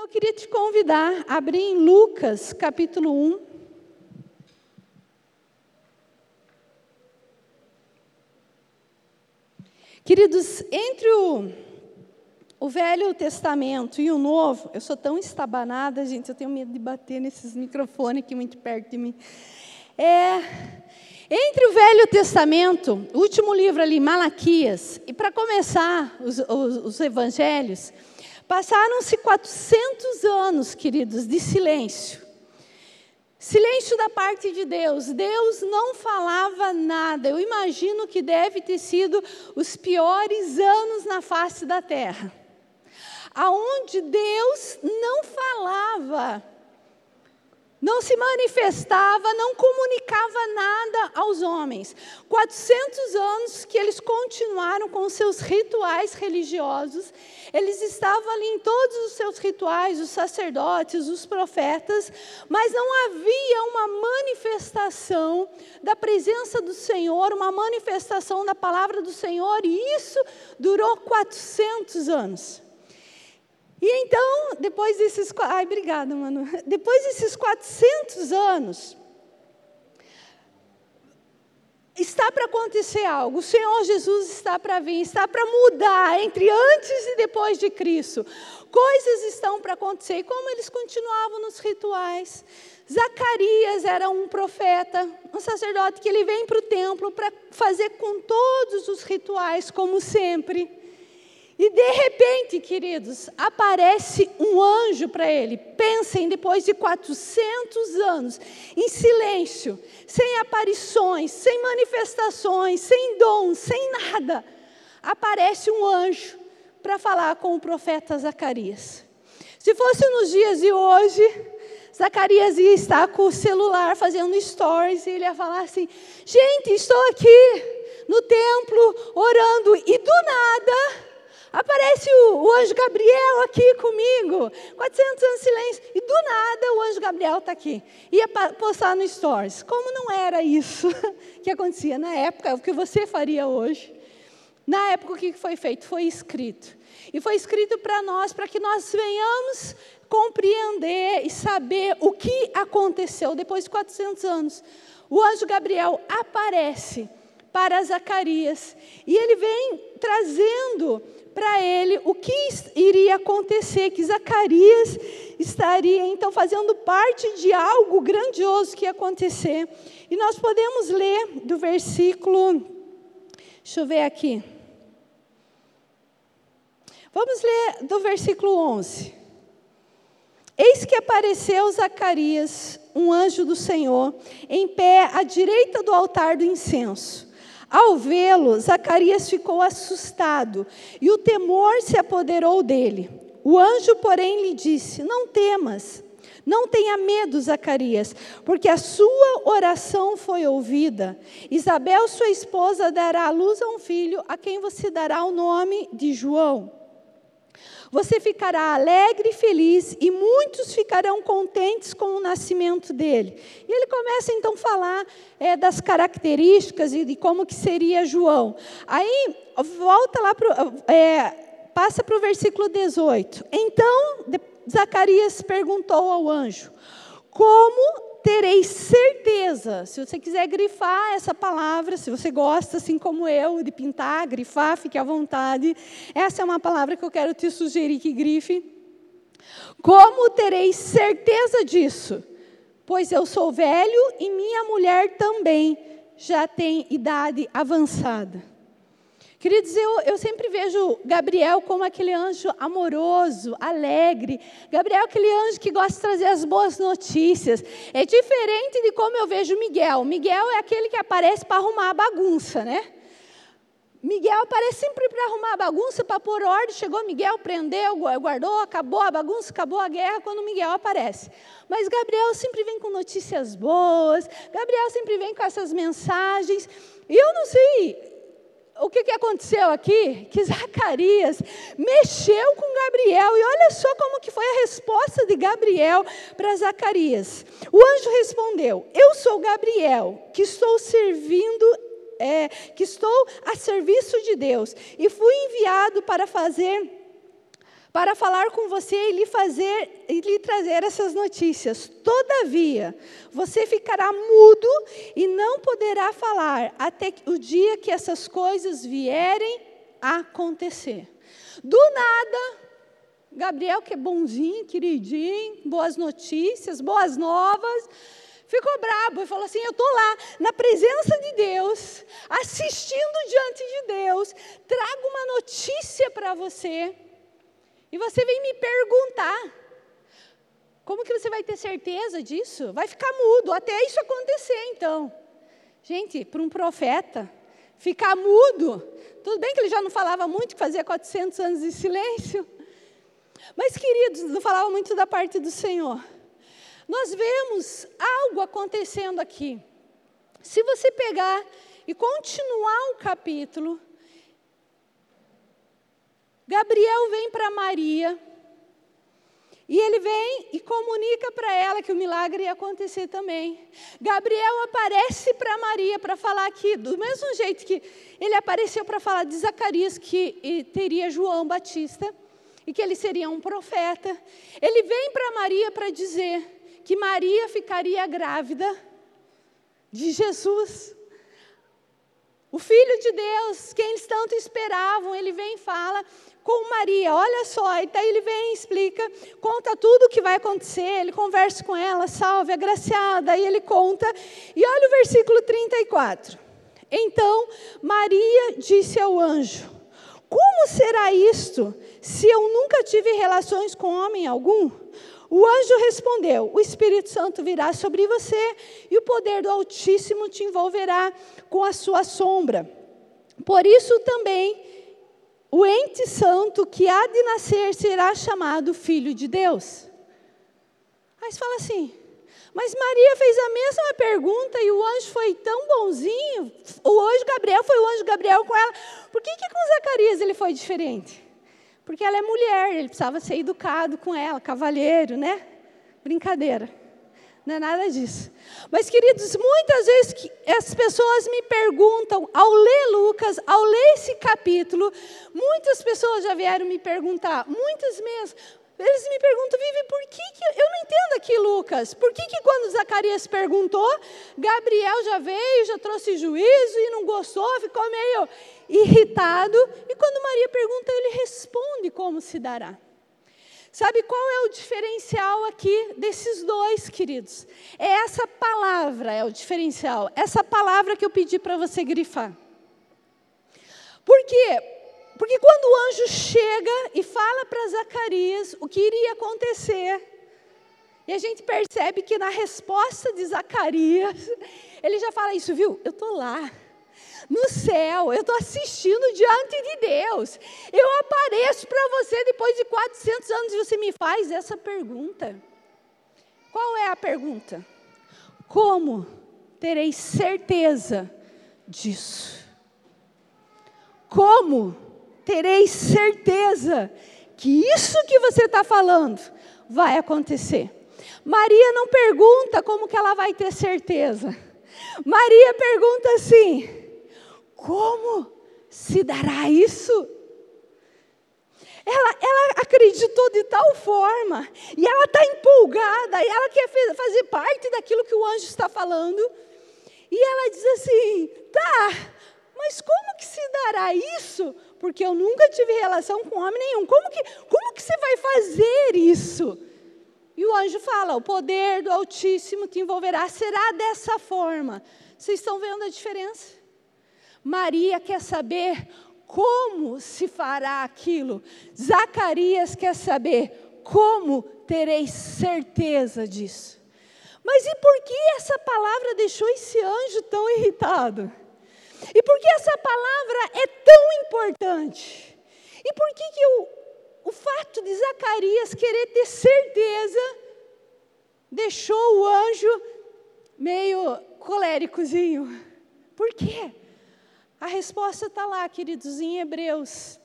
Então eu queria te convidar a abrir em Lucas, capítulo 1. Queridos, entre o, o Velho Testamento e o Novo, eu sou tão estabanada, gente, eu tenho medo de bater nesses microfones aqui muito perto de mim. É, entre o Velho Testamento, o último livro ali, Malaquias, e para começar os, os, os evangelhos, passaram-se 400 anos, queridos, de silêncio. Silêncio da parte de Deus. Deus não falava nada. Eu imagino que deve ter sido os piores anos na face da terra. Aonde Deus não falava não se manifestava, não comunicava nada aos homens. 400 anos que eles continuaram com seus rituais religiosos, eles estavam ali em todos os seus rituais, os sacerdotes, os profetas, mas não havia uma manifestação da presença do Senhor, uma manifestação da palavra do Senhor, e isso durou 400 anos. E então, depois desses. Ai, obrigada, mano. Depois desses 400 anos, está para acontecer algo. O Senhor Jesus está para vir, está para mudar entre antes e depois de Cristo. Coisas estão para acontecer. E como eles continuavam nos rituais. Zacarias era um profeta, um sacerdote que ele vem para o templo para fazer com todos os rituais, como sempre. E de repente, queridos, aparece um anjo para ele. Pensem, depois de 400 anos, em silêncio, sem aparições, sem manifestações, sem dons, sem nada, aparece um anjo para falar com o profeta Zacarias. Se fosse nos dias de hoje, Zacarias ia estar com o celular fazendo stories e ele ia falar assim: Gente, estou aqui no templo orando, e do nada Aparece o, o, anjo Gabriel aqui comigo. 400 anos de silêncio. E do nada o anjo Gabriel está aqui. Ia postar no Stories. Como não era isso que acontecia na época, o que você faria hoje? Na época, o que foi feito? Foi escrito. E foi escrito para nós, para que nós venhamos compreender e saber o que aconteceu depois de 400 anos. O anjo Gabriel aparece para Zacarias e ele vem trazendo para ele o que iria acontecer, que Zacarias estaria então fazendo parte de algo grandioso que ia acontecer. E nós podemos ler do versículo, deixa eu ver aqui. Vamos ler do versículo 11. Eis que apareceu Zacarias, um anjo do Senhor, em pé à direita do altar do incenso. Ao vê-lo, Zacarias ficou assustado e o temor se apoderou dele. O anjo, porém, lhe disse: Não temas. Não tenha medo, Zacarias, porque a sua oração foi ouvida. Isabel, sua esposa, dará à luz a um filho, a quem você dará o nome de João. Você ficará alegre e feliz, e muitos ficarão contentes com o nascimento dele. E ele começa então a falar é, das características e de como que seria João. Aí volta lá para é, passa para o versículo 18. Então Zacarias perguntou ao anjo: Como tereis certeza. Se você quiser grifar essa palavra, se você gosta, assim como eu, de pintar, grifar, fique à vontade. Essa é uma palavra que eu quero te sugerir que grife. Como tereis certeza disso? Pois eu sou velho e minha mulher também já tem idade avançada. Queridos, eu, eu sempre vejo Gabriel como aquele anjo amoroso, alegre. Gabriel, aquele anjo que gosta de trazer as boas notícias. É diferente de como eu vejo Miguel. Miguel é aquele que aparece para arrumar a bagunça, né? Miguel aparece sempre para arrumar a bagunça, para pôr ordem. Chegou Miguel, prendeu, guardou, acabou a bagunça, acabou a guerra quando Miguel aparece. Mas Gabriel sempre vem com notícias boas, Gabriel sempre vem com essas mensagens. E eu não sei, o que, que aconteceu aqui? Que Zacarias mexeu com Gabriel. E olha só como que foi a resposta de Gabriel para Zacarias. O anjo respondeu: Eu sou Gabriel, que estou servindo é, que estou a serviço de Deus e fui enviado para fazer para falar com você e lhe fazer e lhe trazer essas notícias. Todavia, você ficará mudo e não poderá falar até o dia que essas coisas vierem a acontecer. Do nada, Gabriel, que é bonzinho, queridinho, boas notícias, boas novas, ficou brabo e falou assim: Eu estou lá, na presença de Deus, assistindo diante de Deus, trago uma notícia para você. E você vem me perguntar: como que você vai ter certeza disso? Vai ficar mudo até isso acontecer, então. Gente, para um profeta, ficar mudo, tudo bem que ele já não falava muito, que fazia 400 anos de silêncio, mas, queridos, não falava muito da parte do Senhor. Nós vemos algo acontecendo aqui. Se você pegar e continuar o capítulo, Gabriel vem para Maria e ele vem e comunica para ela que o milagre ia acontecer também. Gabriel aparece para Maria para falar aqui, do mesmo jeito que ele apareceu para falar de Zacarias, que teria João Batista, e que ele seria um profeta. Ele vem para Maria para dizer que Maria ficaria grávida de Jesus. O Filho de Deus, quem eles tanto esperavam, ele vem e fala com Maria, olha só, e daí ele vem explica, conta tudo o que vai acontecer, ele conversa com ela, salve, agraciada, e ele conta, e olha o versículo 34. Então Maria disse ao anjo: Como será isto, se eu nunca tive relações com homem algum? O anjo respondeu: O Espírito Santo virá sobre você e o poder do Altíssimo te envolverá com a sua sombra. Por isso também o ente santo que há de nascer será chamado Filho de Deus. Aí você fala assim, mas Maria fez a mesma pergunta e o anjo foi tão bonzinho. O anjo Gabriel foi o anjo Gabriel com ela. Por que, que com Zacarias ele foi diferente? Porque ela é mulher, ele precisava ser educado com ela, cavalheiro, né? Brincadeira. Não é nada disso. Mas, queridos, muitas vezes que as pessoas me perguntam, ao ler Lucas, ao ler esse capítulo, muitas pessoas já vieram me perguntar, muitas mesmo, eles me perguntam, Vivi, por que, que eu não entendo aqui, Lucas? Por que, que quando Zacarias perguntou, Gabriel já veio, já trouxe juízo e não gostou, ficou meio irritado, e quando Maria pergunta, ele responde como se dará. Sabe qual é o diferencial aqui desses dois, queridos? É essa palavra, é o diferencial. Essa palavra que eu pedi para você grifar. Por quê? Porque quando o anjo chega e fala para Zacarias o que iria acontecer, e a gente percebe que na resposta de Zacarias, ele já fala isso, viu? Eu estou lá no céu, eu estou assistindo diante de Deus. Eu apareço para você depois de 400 anos e você me faz essa pergunta. Qual é a pergunta? Como terei certeza disso? Como terei certeza que isso que você está falando vai acontecer? Maria não pergunta como que ela vai ter certeza. Maria pergunta assim: como se dará isso? Ela, ela acreditou de tal forma, e ela está empolgada, e ela quer fazer parte daquilo que o anjo está falando. E ela diz assim: tá, mas como que se dará isso? Porque eu nunca tive relação com homem nenhum. Como que, como que você vai fazer isso? E o anjo fala: o poder do Altíssimo te envolverá, será dessa forma. Vocês estão vendo a diferença? Maria quer saber como se fará aquilo. Zacarias quer saber como terei certeza disso. Mas e por que essa palavra deixou esse anjo tão irritado? E por que essa palavra é tão importante? E por que, que o, o fato de Zacarias querer ter certeza deixou o anjo meio coléricozinho? Por quê? A resposta está lá, queridos, em Hebreus.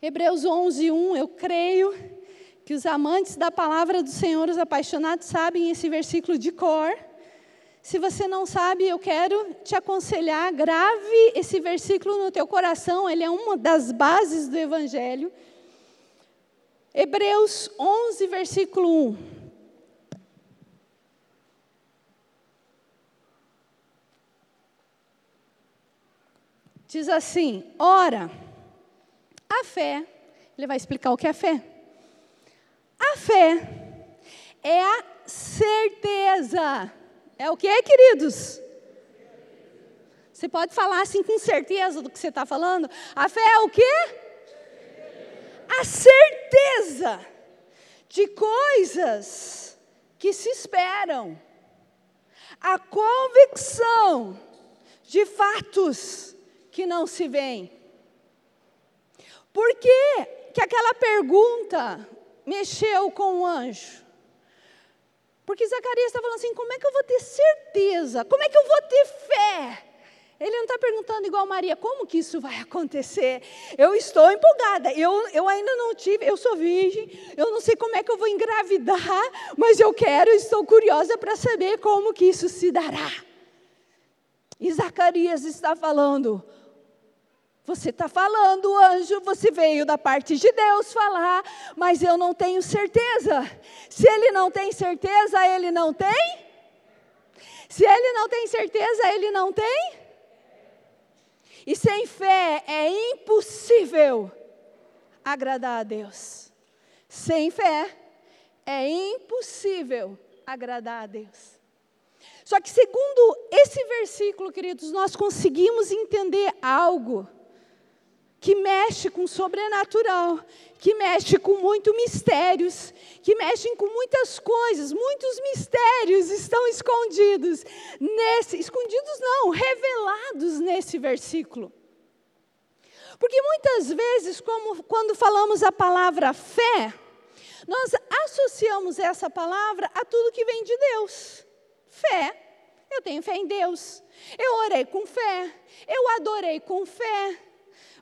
Hebreus 11, 1, eu creio que os amantes da palavra do Senhor, os apaixonados, sabem esse versículo de cor. Se você não sabe, eu quero te aconselhar, grave esse versículo no teu coração, ele é uma das bases do Evangelho. Hebreus 11, versículo 1. Diz assim: ora, a fé, ele vai explicar o que é fé. A fé é a certeza. É o que, queridos? Você pode falar assim com certeza do que você está falando? A fé é o quê? A certeza de coisas que se esperam. A convicção de fatos que não se veem. Por que, que aquela pergunta mexeu com o anjo? Porque Zacarias está falando assim: como é que eu vou ter certeza? Como é que eu vou ter fé? Ele não está perguntando igual Maria, como que isso vai acontecer? Eu estou empolgada, eu, eu ainda não tive, eu sou virgem, eu não sei como é que eu vou engravidar, mas eu quero, estou curiosa para saber como que isso se dará. E Zacarias está falando, você está falando, anjo, você veio da parte de Deus falar, mas eu não tenho certeza. Se ele não tem certeza, ele não tem? Se ele não tem certeza, ele não tem? E sem fé é impossível agradar a Deus. Sem fé é impossível agradar a Deus. Só que, segundo esse versículo, queridos, nós conseguimos entender algo que mexe com o sobrenatural, que mexe com muitos mistérios, que mexem com muitas coisas, muitos mistérios estão escondidos nesse, escondidos não, revelados nesse versículo. Porque muitas vezes, como quando falamos a palavra fé, nós associamos essa palavra a tudo que vem de Deus. Fé, eu tenho fé em Deus. Eu orei com fé, eu adorei com fé,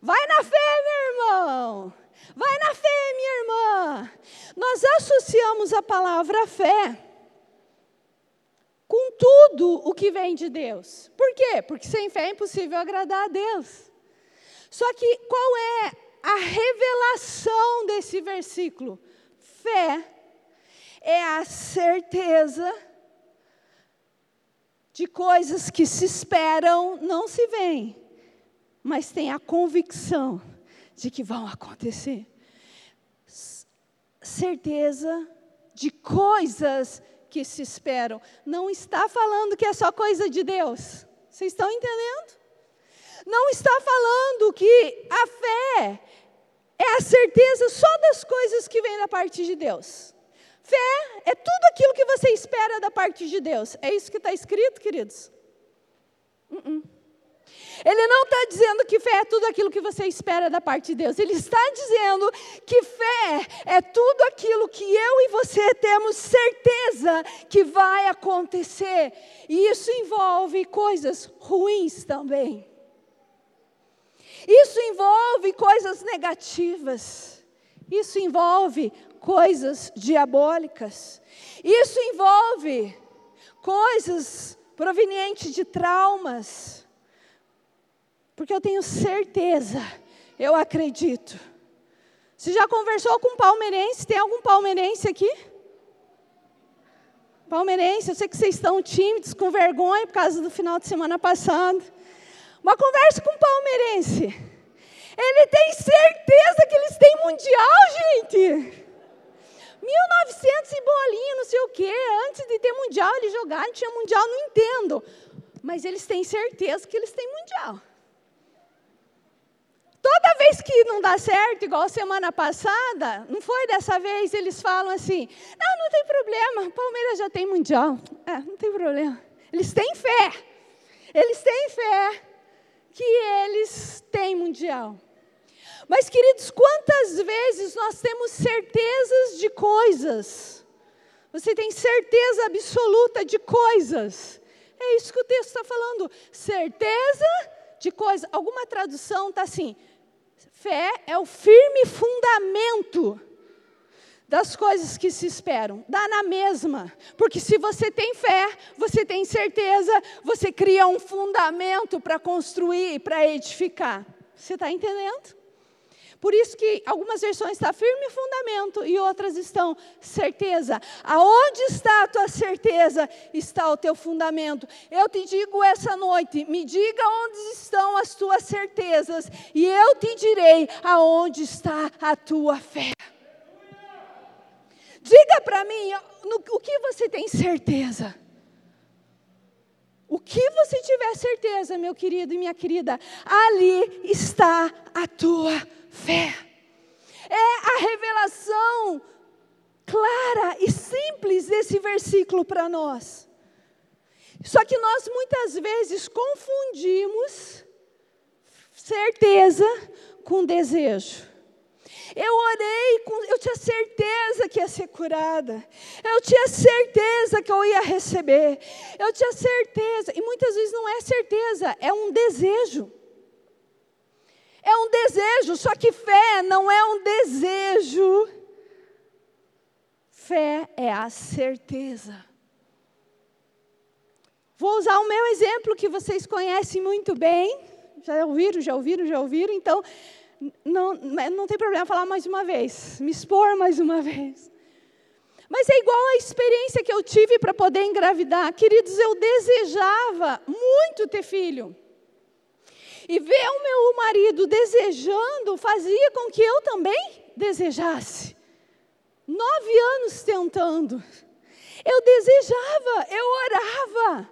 Vai na fé, meu irmão. Vai na fé, minha irmã. Nós associamos a palavra fé com tudo o que vem de Deus. Por quê? Porque sem fé é impossível agradar a Deus. Só que qual é a revelação desse versículo? Fé é a certeza de coisas que se esperam, não se veem mas tem a convicção de que vão acontecer. Certeza de coisas que se esperam. Não está falando que é só coisa de Deus. Vocês estão entendendo? Não está falando que a fé é a certeza só das coisas que vêm da parte de Deus. Fé é tudo aquilo que você espera da parte de Deus. É isso que está escrito, queridos? Uh -uh. Ele não está dizendo que fé é tudo aquilo que você espera da parte de Deus. Ele está dizendo que fé é tudo aquilo que eu e você temos certeza que vai acontecer. E isso envolve coisas ruins também. Isso envolve coisas negativas. Isso envolve coisas diabólicas. Isso envolve coisas provenientes de traumas. Porque eu tenho certeza, eu acredito. Você já conversou com um palmeirense? Tem algum palmeirense aqui? Palmeirense, eu sei que vocês estão tímidos, com vergonha por causa do final de semana passado. Uma conversa com um palmeirense. Ele tem certeza que eles têm mundial, gente. 1900 e bolinha, não sei o quê. Antes de ter mundial, eles jogaram, tinha mundial, não entendo. Mas eles têm certeza que eles têm mundial. Toda vez que não dá certo, igual semana passada, não foi dessa vez, eles falam assim: não, não tem problema, Palmeiras já tem mundial. É, não tem problema. Eles têm fé. Eles têm fé que eles têm mundial. Mas, queridos, quantas vezes nós temos certezas de coisas? Você tem certeza absoluta de coisas. É isso que o texto está falando. Certeza de coisas. Alguma tradução está assim: Fé é o firme fundamento das coisas que se esperam. Dá na mesma. Porque se você tem fé, você tem certeza, você cria um fundamento para construir, para edificar. Você está entendendo? Por isso que algumas versões está firme fundamento e outras estão certeza. Aonde está a tua certeza, está o teu fundamento. Eu te digo essa noite, me diga onde estão as tuas certezas e eu te direi aonde está a tua fé. Diga para mim no, o que você tem certeza. O que você tiver certeza, meu querido e minha querida, ali está a tua fé. É a revelação clara e simples desse versículo para nós. Só que nós muitas vezes confundimos certeza com desejo. Eu orei, com, eu tinha certeza que ia ser curada. Eu tinha certeza que eu ia receber. Eu tinha certeza. E muitas vezes não é certeza, é um desejo. É um desejo, só que fé não é um desejo. Fé é a certeza. Vou usar o meu exemplo que vocês conhecem muito bem. Já ouviram, já ouviram, já ouviram. Então, não, não tem problema falar mais uma vez, me expor mais uma vez. Mas é igual a experiência que eu tive para poder engravidar. Queridos, eu desejava muito ter filho. E ver o meu marido desejando fazia com que eu também desejasse. Nove anos tentando. Eu desejava, eu orava.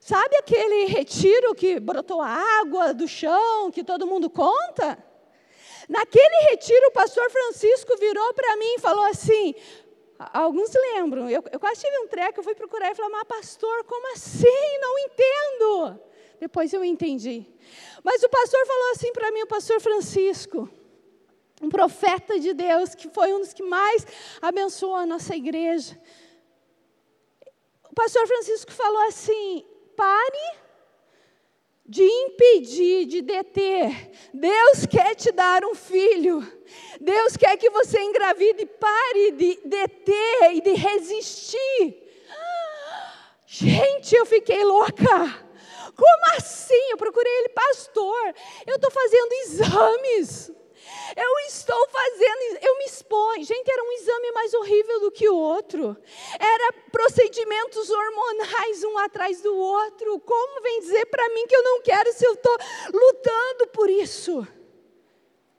Sabe aquele retiro que brotou água do chão, que todo mundo conta? Naquele retiro, o pastor Francisco virou para mim e falou assim: alguns lembram, eu, eu quase tive um treco, eu fui procurar e falei, mas pastor, como assim? Não entendo. Depois eu entendi. Mas o pastor falou assim para mim, o pastor Francisco, um profeta de Deus, que foi um dos que mais abençoou a nossa igreja. O pastor Francisco falou assim: pare de impedir, de deter. Deus quer te dar um filho. Deus quer que você engravide. Pare de deter e de resistir. Gente, eu fiquei louca. Como assim? Eu procurei ele, pastor. Eu estou fazendo exames. Eu estou fazendo, eu me exponho. Gente, era um exame mais horrível do que o outro. Era procedimentos hormonais um atrás do outro. Como vem dizer para mim que eu não quero se eu estou lutando por isso?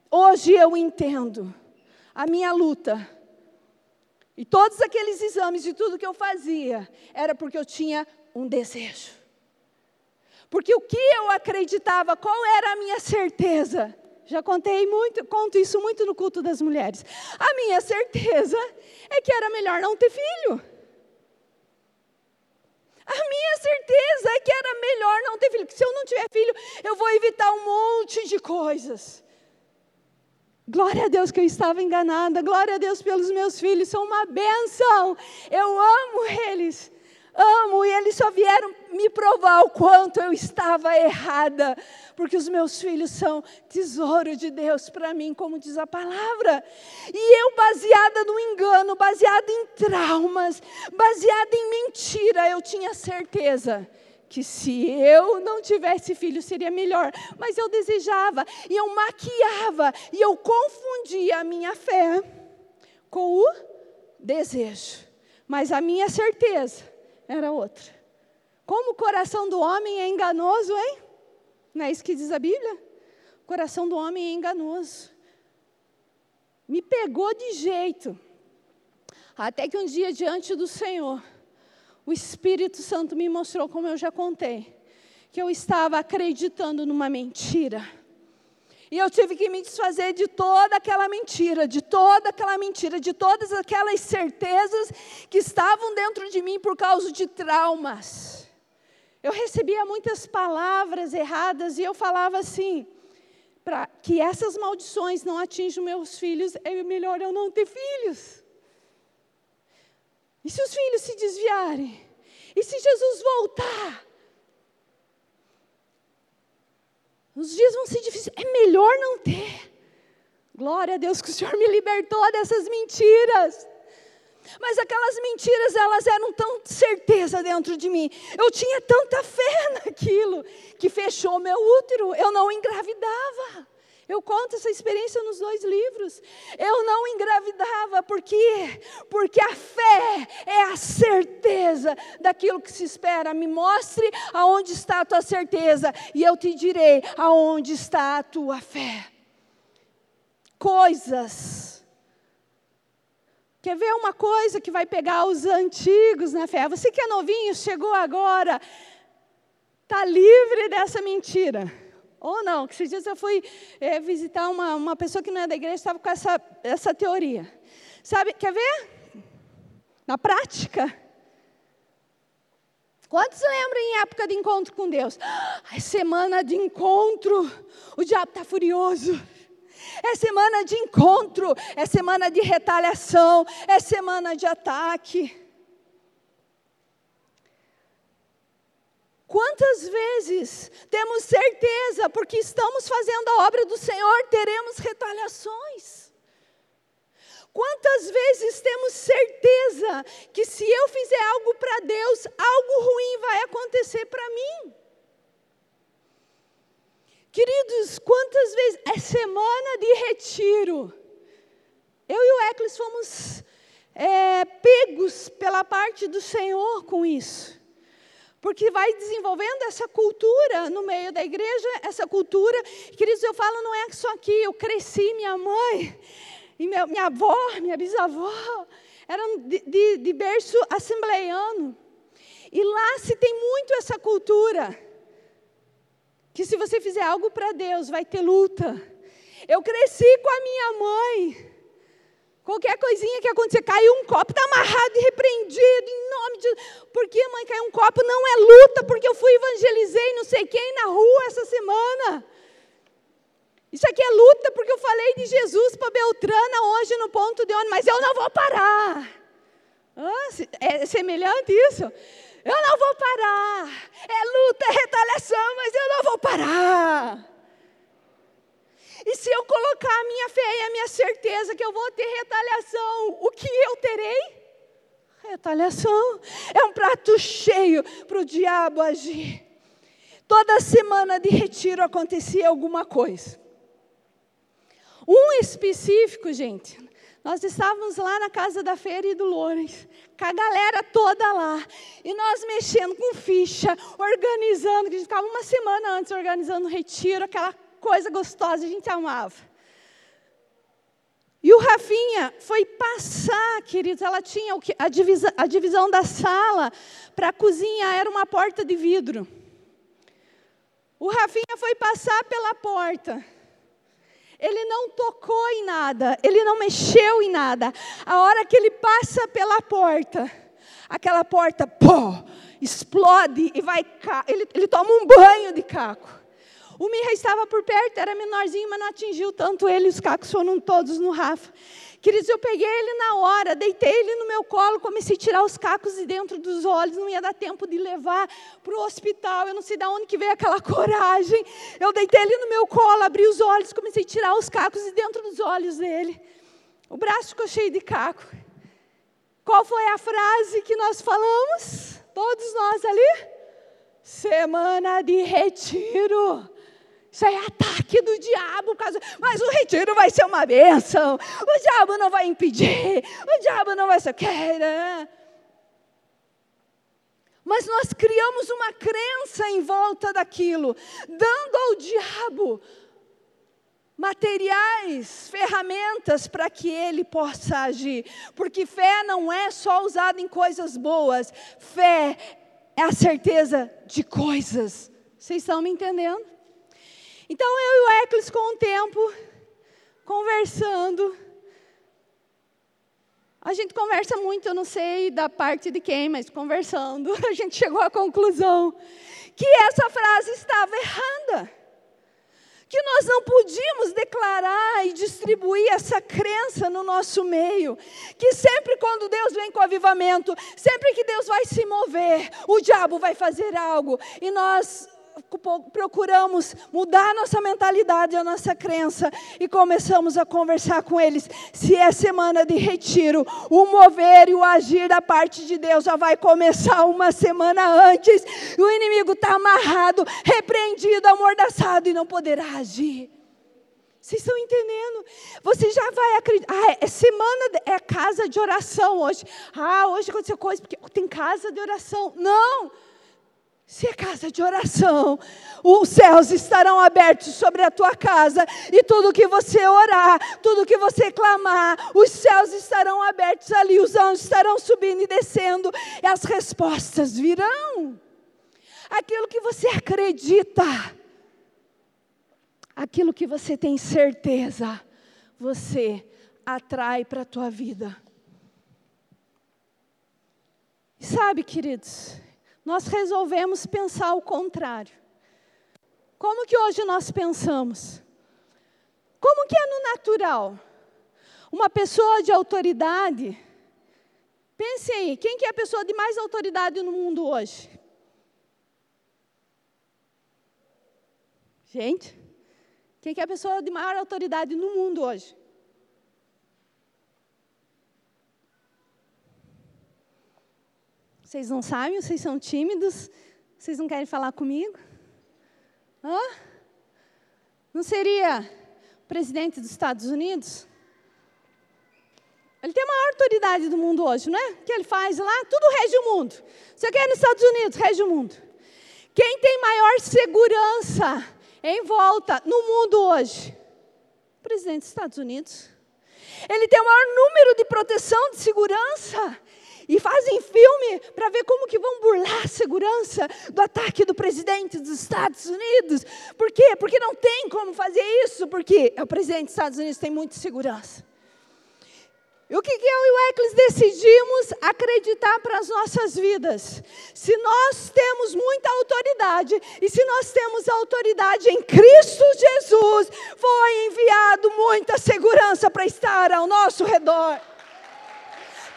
Hoje eu entendo a minha luta. E todos aqueles exames e tudo que eu fazia era porque eu tinha um desejo. Porque o que eu acreditava, qual era a minha certeza? Já contei muito, conto isso muito no culto das mulheres. A minha certeza é que era melhor não ter filho. A minha certeza é que era melhor não ter filho. Que se eu não tiver filho, eu vou evitar um monte de coisas. Glória a Deus que eu estava enganada. Glória a Deus pelos meus filhos. São uma benção. Eu amo eles amo, e eles só vieram me provar o quanto eu estava errada, porque os meus filhos são tesouro de Deus para mim, como diz a palavra. E eu, baseada no engano, baseada em traumas, baseada em mentira, eu tinha certeza que se eu não tivesse filho seria melhor, mas eu desejava, e eu maquiava, e eu confundia a minha fé com o desejo. Mas a minha certeza era outra. Como o coração do homem é enganoso, hein? Não é isso que diz a Bíblia? O coração do homem é enganoso. Me pegou de jeito. Até que um dia, diante do Senhor, o Espírito Santo me mostrou, como eu já contei, que eu estava acreditando numa mentira e eu tive que me desfazer de toda aquela mentira, de toda aquela mentira, de todas aquelas certezas que estavam dentro de mim por causa de traumas. Eu recebia muitas palavras erradas e eu falava assim: para que essas maldições não atinjam meus filhos, é melhor eu não ter filhos. E se os filhos se desviarem? E se Jesus voltar? Os dias vão ser difíceis. É melhor não ter. Glória a Deus que o Senhor me libertou dessas mentiras. Mas aquelas mentiras, elas eram tão certeza dentro de mim. Eu tinha tanta fé naquilo que fechou meu útero. Eu não engravidava. Eu conto essa experiência nos dois livros. Eu não engravidava, por quê? Porque a fé é a certeza daquilo que se espera. Me mostre aonde está a tua certeza, e eu te direi aonde está a tua fé. Coisas. Quer ver uma coisa que vai pegar os antigos na fé? Você que é novinho, chegou agora, está livre dessa mentira. Ou não, que esses dias eu fui é, visitar uma, uma pessoa que não é da igreja, estava com essa, essa teoria. Sabe, quer ver? Na prática. Quantos lembram em época de encontro com Deus? É semana de encontro, o diabo está furioso. É semana de encontro, é semana de retaliação, é semana de ataque. Quantas vezes temos certeza, porque estamos fazendo a obra do Senhor, teremos retaliações? Quantas vezes temos certeza que se eu fizer algo para Deus, algo ruim vai acontecer para mim? Queridos, quantas vezes é semana de retiro? Eu e o Eclis fomos é, pegos pela parte do Senhor com isso. Porque vai desenvolvendo essa cultura no meio da igreja, essa cultura. Queridos, eu falo, não é só aqui, eu cresci, minha mãe, e minha, minha avó, minha bisavó, eram de, de, de berço assembleiano. E lá se tem muito essa cultura. Que se você fizer algo para Deus, vai ter luta. Eu cresci com a minha mãe. Qualquer coisinha que acontecer, caiu um copo, está amarrado e repreendido, em nome de Por que, mãe, caiu um copo? Não é luta, porque eu fui evangelizei não sei quem na rua essa semana. Isso aqui é luta, porque eu falei de Jesus para Beltrana hoje no ponto de ônibus, mas eu não vou parar. Ah, é semelhante isso? Eu não vou parar. É luta, é retaliação, mas eu não vou parar. E se eu colocar a minha fé e a minha certeza que eu vou ter retaliação, o que eu terei? Retaliação. É um prato cheio para o diabo agir. Toda semana de retiro acontecia alguma coisa. Um específico, gente, nós estávamos lá na casa da feira e do Lourens, com a galera toda lá, e nós mexendo com ficha, organizando, que a gente ficava uma semana antes organizando o retiro, aquela coisa gostosa, a gente amava. E o Rafinha foi passar, queridos, ela tinha a, divisa, a divisão da sala para a cozinha, era uma porta de vidro. O Rafinha foi passar pela porta. Ele não tocou em nada, ele não mexeu em nada. A hora que ele passa pela porta, aquela porta, pô, explode e vai, ele, ele toma um banho de caco. O Mirra estava por perto, era menorzinho, mas não atingiu tanto ele, os cacos foram todos no Rafa. Queridos, eu peguei ele na hora, deitei ele no meu colo, comecei a tirar os cacos de dentro dos olhos, não ia dar tempo de levar para o hospital, eu não sei de onde que veio aquela coragem. Eu deitei ele no meu colo, abri os olhos, comecei a tirar os cacos de dentro dos olhos dele. O braço ficou cheio de caco. Qual foi a frase que nós falamos? Todos nós ali? Semana de retiro. Isso é ataque do diabo, mas o retiro vai ser uma bênção. O diabo não vai impedir, o diabo não vai ser. Mas nós criamos uma crença em volta daquilo, dando ao diabo materiais, ferramentas para que ele possa agir. Porque fé não é só usada em coisas boas, fé é a certeza de coisas. Vocês estão me entendendo? Então eu e o Eclis, com o tempo, conversando. A gente conversa muito, eu não sei da parte de quem, mas conversando, a gente chegou à conclusão que essa frase estava errada. Que nós não podíamos declarar e distribuir essa crença no nosso meio. Que sempre quando Deus vem com avivamento, sempre que Deus vai se mover, o diabo vai fazer algo. E nós procuramos mudar a nossa mentalidade, a nossa crença e começamos a conversar com eles. Se é semana de retiro, o mover e o agir da parte de Deus já vai começar uma semana antes. O inimigo está amarrado, repreendido, amordaçado e não poderá agir. Vocês estão entendendo? Você já vai acreditar. Ah, é semana, é casa de oração hoje. Ah, hoje aconteceu coisa, porque tem casa de oração. Não! Se é casa de oração, os céus estarão abertos sobre a tua casa, e tudo que você orar, tudo que você clamar, os céus estarão abertos ali, os anjos estarão subindo e descendo, e as respostas virão. Aquilo que você acredita, aquilo que você tem certeza, você atrai para a tua vida. Sabe, queridos, nós resolvemos pensar o contrário. Como que hoje nós pensamos? Como que é no natural? Uma pessoa de autoridade, pense aí, quem que é a pessoa de mais autoridade no mundo hoje? Gente, quem que é a pessoa de maior autoridade no mundo hoje? Vocês não sabem? Vocês são tímidos? Vocês não querem falar comigo? Hã? Não seria o presidente dos Estados Unidos? Ele tem a maior autoridade do mundo hoje, não é? O que ele faz lá? Tudo rege o mundo. Você quer nos Estados Unidos? Rege o mundo. Quem tem maior segurança em volta no mundo hoje? O presidente dos Estados Unidos. Ele tem o maior número de proteção, de segurança e fazem filme para ver como que vão burlar a segurança do ataque do presidente dos Estados Unidos. Por quê? Porque não tem como fazer isso, porque o presidente dos Estados Unidos tem muita segurança. E o que, eu e o Eclis decidimos acreditar para as nossas vidas? Se nós temos muita autoridade, e se nós temos autoridade em Cristo Jesus, foi enviado muita segurança para estar ao nosso redor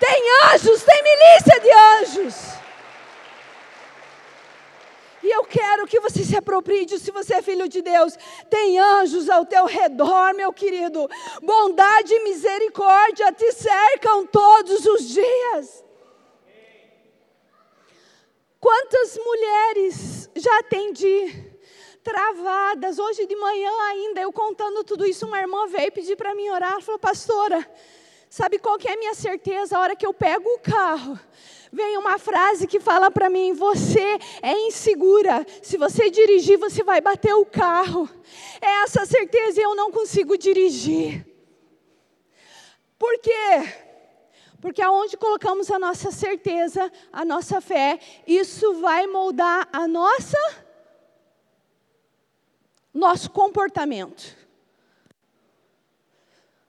tem anjos, tem milícia de anjos. E eu quero que você se aproprie se você é filho de Deus. Tem anjos ao teu redor, meu querido. Bondade e misericórdia te cercam todos os dias. Quantas mulheres já atendi travadas. Hoje de manhã ainda, eu contando tudo isso, uma irmã veio pedir para mim orar. Falou, pastora, Sabe qual que é a minha certeza? A hora que eu pego o carro, vem uma frase que fala para mim: você é insegura. Se você dirigir, você vai bater o carro. É essa certeza e eu não consigo dirigir. Por quê? Porque aonde colocamos a nossa certeza, a nossa fé, isso vai moldar a nossa nosso comportamento.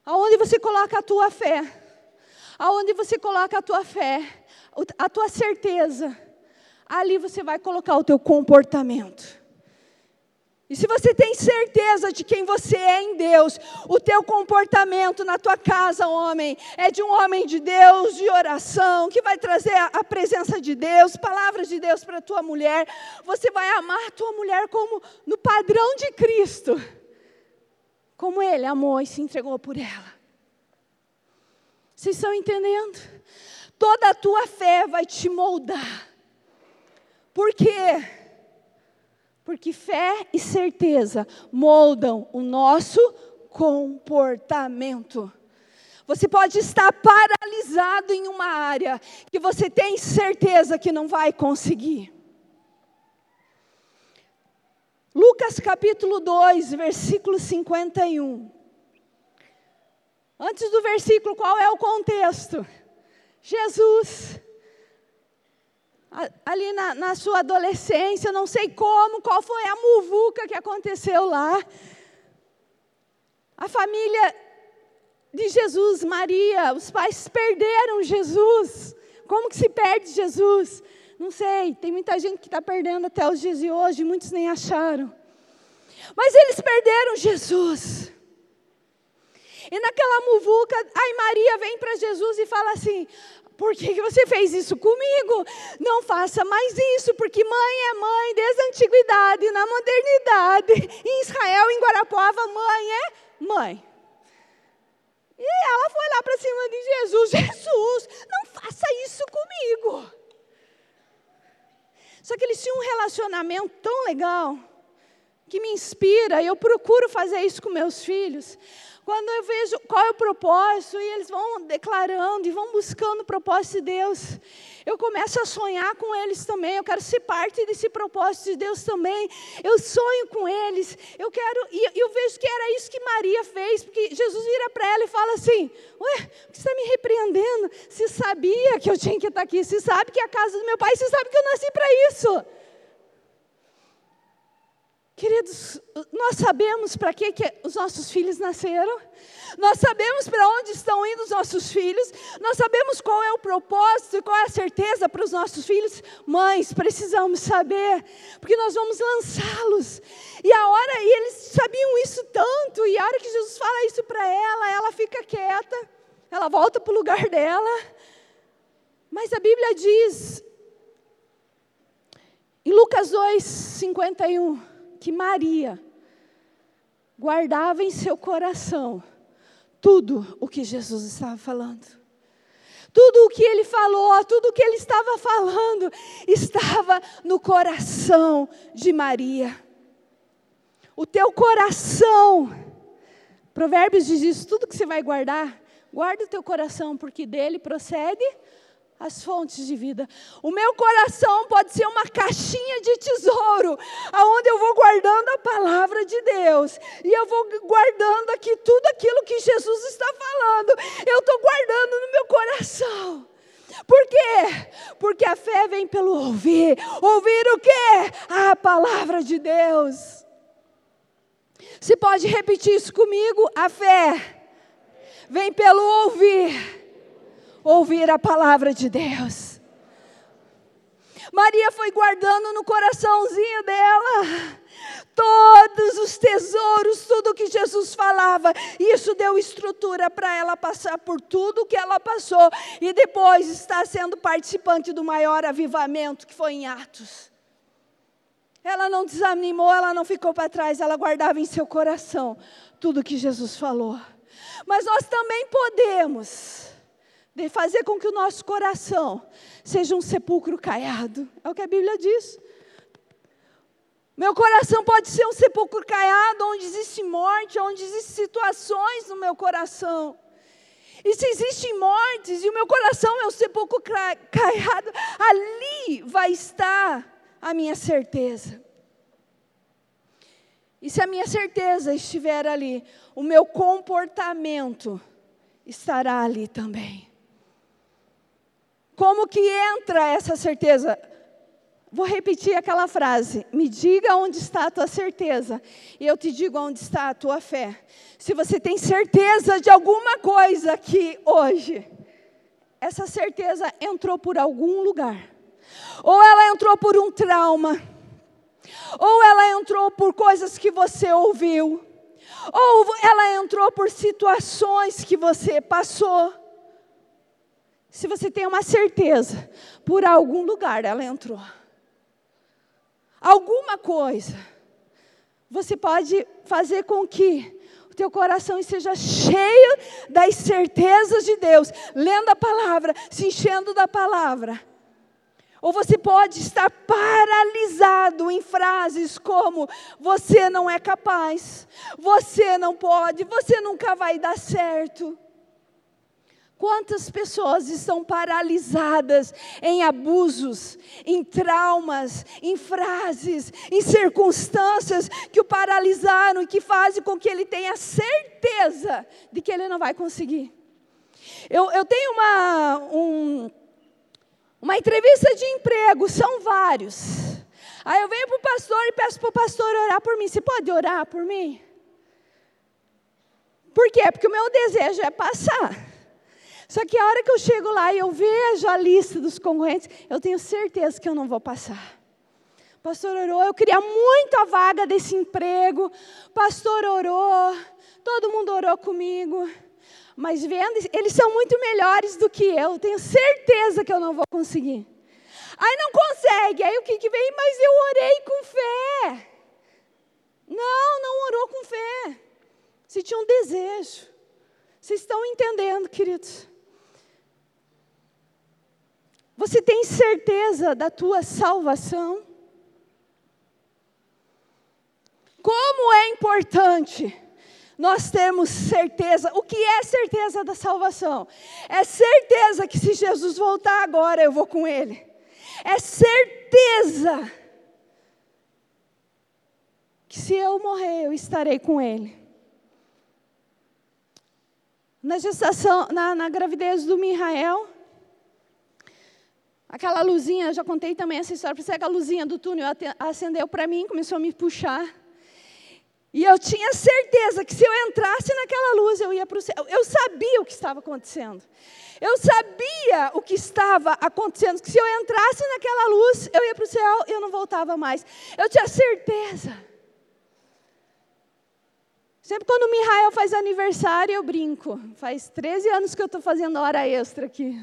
Aonde você coloca a tua fé? Aonde você coloca a tua fé, a tua certeza, ali você vai colocar o teu comportamento. E se você tem certeza de quem você é em Deus, o teu comportamento na tua casa, homem, é de um homem de Deus, de oração, que vai trazer a presença de Deus, palavras de Deus para a tua mulher. Você vai amar a tua mulher como no padrão de Cristo como Ele amou e se entregou por ela. Vocês estão entendendo? Toda a tua fé vai te moldar. Por quê? Porque fé e certeza moldam o nosso comportamento. Você pode estar paralisado em uma área que você tem certeza que não vai conseguir. Lucas capítulo 2, versículo 51. Antes do versículo, qual é o contexto? Jesus, ali na, na, sua adolescência, não sei como, qual foi a muvuca que aconteceu lá. A família de Jesus, Maria, os pais perderam Jesus. Como que se perde Jesus? Não sei, tem muita gente que está perdendo até os dias de hoje, muitos nem acharam. Mas eles perderam Jesus. E naquela muvuca, aí Maria vem para Jesus e fala assim: por que, você fez isso comigo? Não faça mais isso, porque mãe é mãe desde a antiguidade, na modernidade. Em Israel, em Guarapuava, mãe é mãe. E ela foi lá para cima de Jesus: Jesus, não faça isso comigo. Só que eles tinham um relacionamento tão legal que me inspira, e eu procuro fazer isso com meus filhos. Quando eu vejo qual é o propósito, e eles vão declarando e vão buscando o propósito de Deus, eu começo a sonhar com eles também. Eu quero ser parte desse propósito de Deus também. Eu sonho com eles. Eu quero, e eu vejo que era isso que Maria fez, porque Jesus vira para ela e fala assim: Ué, você está me repreendendo? Você sabia que eu tinha que estar aqui? Você sabe que é a casa do meu pai? Você sabe que eu nasci para isso? Queridos, nós sabemos para que, que os nossos filhos nasceram, nós sabemos para onde estão indo os nossos filhos, nós sabemos qual é o propósito e qual é a certeza para os nossos filhos. Mães, precisamos saber, porque nós vamos lançá-los. E a hora, e eles sabiam isso tanto, e a hora que Jesus fala isso para ela, ela fica quieta, ela volta para o lugar dela. Mas a Bíblia diz, em Lucas 2, 51, que Maria guardava em seu coração tudo o que Jesus estava falando. Tudo o que ele falou, tudo o que ele estava falando, estava no coração de Maria. O teu coração, Provérbios diz isso, tudo que você vai guardar, guarda o teu coração, porque dele procede as fontes de vida. O meu coração pode ser uma caixinha de tesouro, aonde eu vou guardando a palavra de Deus, e eu vou guardando aqui tudo aquilo que Jesus está falando. Eu estou guardando no meu coração. Por quê? Porque a fé vem pelo ouvir. Ouvir o quê? A palavra de Deus. Se pode repetir isso comigo? A fé vem pelo ouvir ouvir a palavra de Deus. Maria foi guardando no coraçãozinho dela todos os tesouros, tudo que Jesus falava. Isso deu estrutura para ela passar por tudo que ela passou e depois está sendo participante do maior avivamento que foi em Atos. Ela não desanimou, ela não ficou para trás, ela guardava em seu coração tudo que Jesus falou. Mas nós também podemos de fazer com que o nosso coração seja um sepulcro caiado. É o que a Bíblia diz. Meu coração pode ser um sepulcro caiado, onde existe morte, onde existem situações no meu coração. E se existem mortes e o meu coração é um sepulcro caiado, ali vai estar a minha certeza. E se a minha certeza estiver ali, o meu comportamento estará ali também. Como que entra essa certeza? Vou repetir aquela frase: me diga onde está a tua certeza, e eu te digo onde está a tua fé. Se você tem certeza de alguma coisa aqui hoje, essa certeza entrou por algum lugar, ou ela entrou por um trauma, ou ela entrou por coisas que você ouviu, ou ela entrou por situações que você passou. Se você tem uma certeza, por algum lugar ela entrou. Alguma coisa. Você pode fazer com que o teu coração esteja cheio das certezas de Deus, lendo a palavra, se enchendo da palavra. Ou você pode estar paralisado em frases como: você não é capaz, você não pode, você nunca vai dar certo. Quantas pessoas estão paralisadas em abusos, em traumas, em frases, em circunstâncias que o paralisaram e que fazem com que ele tenha certeza de que ele não vai conseguir. Eu, eu tenho uma, um, uma entrevista de emprego, são vários. Aí eu venho para o pastor e peço para o pastor orar por mim. Você pode orar por mim? Por quê? Porque o meu desejo é passar. Só que a hora que eu chego lá e eu vejo a lista dos concorrentes, eu tenho certeza que eu não vou passar. Pastor orou, eu queria muito a vaga desse emprego. Pastor orou, todo mundo orou comigo. Mas vendo, eles são muito melhores do que eu. Tenho certeza que eu não vou conseguir. Aí não consegue. Aí o que, que vem? Mas eu orei com fé. Não, não orou com fé. Você tinha um desejo. Vocês estão entendendo, queridos? Você tem certeza da tua salvação? como é importante nós termos certeza. O que é certeza da salvação? É certeza que se Jesus voltar agora, eu vou com Ele. É certeza que se eu morrer, eu estarei com Ele. Na gestação, na, na gravidez do Mihael, aquela luzinha, eu já contei também essa história para você, aquela luzinha do túnel acendeu para mim, começou a me puxar. E eu tinha certeza que se eu entrasse naquela luz, eu ia para o céu. Eu sabia o que estava acontecendo. Eu sabia o que estava acontecendo, que se eu entrasse naquela luz, eu ia para o céu e eu não voltava mais. Eu tinha certeza. Sempre quando o Mihael faz aniversário, eu brinco. Faz 13 anos que eu estou fazendo hora extra aqui.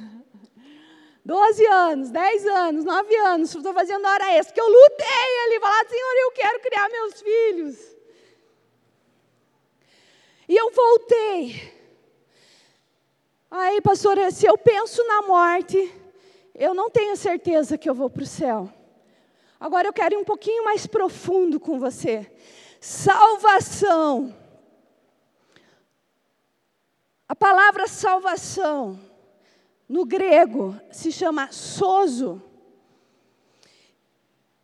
12 anos, 10 anos, 9 anos, estou fazendo hora extra. Que eu lutei ali, falar, Senhor, eu quero criar meus filhos. E eu voltei. Aí, pastora, se eu penso na morte, eu não tenho certeza que eu vou para o céu. Agora eu quero ir um pouquinho mais profundo com você. Salvação. A palavra salvação, no grego, se chama sozo.